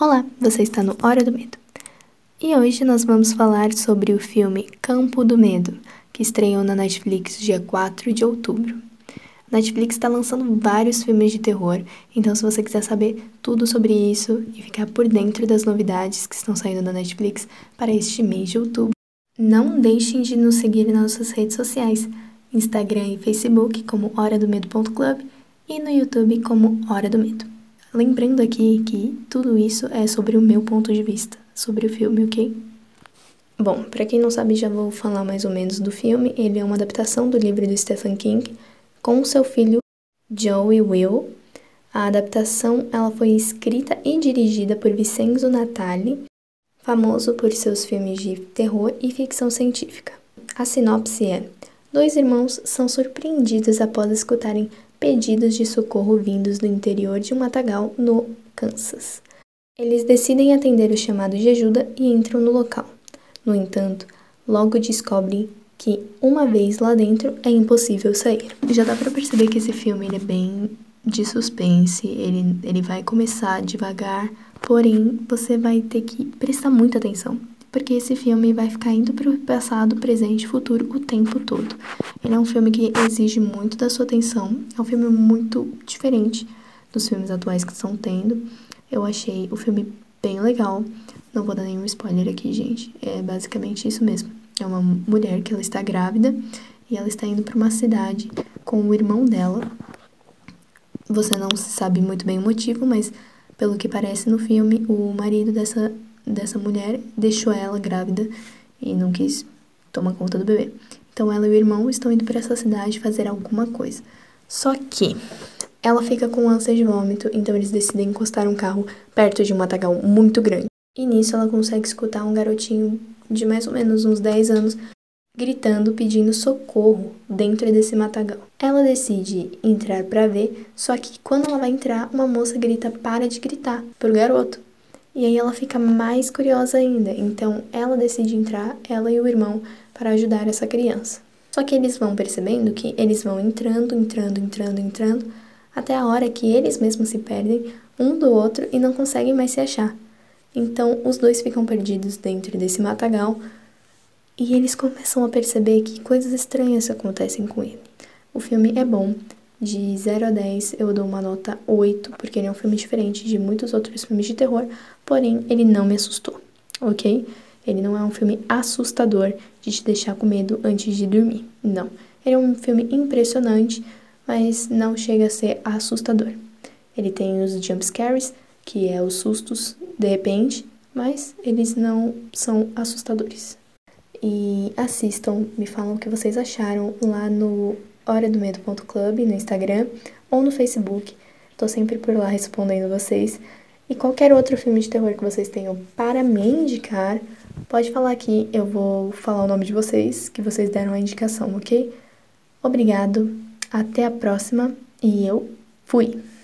Olá, você está no Hora do Medo. E hoje nós vamos falar sobre o filme Campo do Medo, que estreou na Netflix dia 4 de outubro. A Netflix está lançando vários filmes de terror, então se você quiser saber tudo sobre isso e ficar por dentro das novidades que estão saindo na Netflix para este mês de outubro, não deixem de nos seguir nas nossas redes sociais, Instagram e Facebook como Hora do Medo.club e no YouTube como Hora do Medo. Lembrando aqui que tudo isso é sobre o meu ponto de vista sobre o filme, ok? Bom, para quem não sabe, já vou falar mais ou menos do filme. Ele é uma adaptação do livro do Stephen King com seu filho Joey Will. A adaptação ela foi escrita e dirigida por Vincenzo Natali, famoso por seus filmes de terror e ficção científica. A sinopse é: dois irmãos são surpreendidos após escutarem pedidos de socorro vindos do interior de um matagal no Kansas. Eles decidem atender o chamado de ajuda e entram no local. No entanto, logo descobrem que, uma vez lá dentro, é impossível sair. Já dá para perceber que esse filme é bem de suspense, ele, ele vai começar devagar, porém você vai ter que prestar muita atenção, porque esse filme vai ficar indo para o passado, presente e futuro o tempo todo. Ele é um filme que exige muito da sua atenção, é um filme muito diferente dos filmes atuais que estão tendo. Eu achei o filme bem legal. Não vou dar nenhum spoiler aqui, gente. É basicamente isso mesmo. É uma mulher que ela está grávida e ela está indo para uma cidade com o irmão dela. Você não sabe muito bem o motivo, mas pelo que parece no filme, o marido dessa, dessa mulher deixou ela grávida e não quis tomar conta do bebê. Então ela e o irmão estão indo para essa cidade fazer alguma coisa. Só que ela fica com ânsia de vômito, então eles decidem encostar um carro perto de um matagal muito grande. E nisso ela consegue escutar um garotinho de mais ou menos uns 10 anos gritando, pedindo socorro dentro desse matagal. Ela decide entrar para ver, só que quando ela vai entrar, uma moça grita: "Para de gritar" pro garoto. E aí ela fica mais curiosa ainda. Então ela decide entrar, ela e o irmão, para ajudar essa criança. Só que eles vão percebendo que eles vão entrando, entrando, entrando, entrando, até a hora que eles mesmos se perdem um do outro e não conseguem mais se achar. Então os dois ficam perdidos dentro desse matagal e eles começam a perceber que coisas estranhas acontecem com ele. O filme é bom, de 0 a 10 eu dou uma nota 8, porque ele é um filme diferente de muitos outros filmes de terror, porém ele não me assustou, ok? Ele não é um filme assustador de te deixar com medo antes de dormir, não. Ele é um filme impressionante, mas não chega a ser assustador. Ele tem os jump scares, que é os sustos de repente, mas eles não são assustadores. E assistam, me falam o que vocês acharam lá no hora do medo.club no Instagram ou no Facebook. Tô sempre por lá respondendo vocês. E qualquer outro filme de terror que vocês tenham para me indicar, pode falar aqui, eu vou falar o nome de vocês, que vocês deram a indicação, ok? Obrigado, até a próxima e eu fui!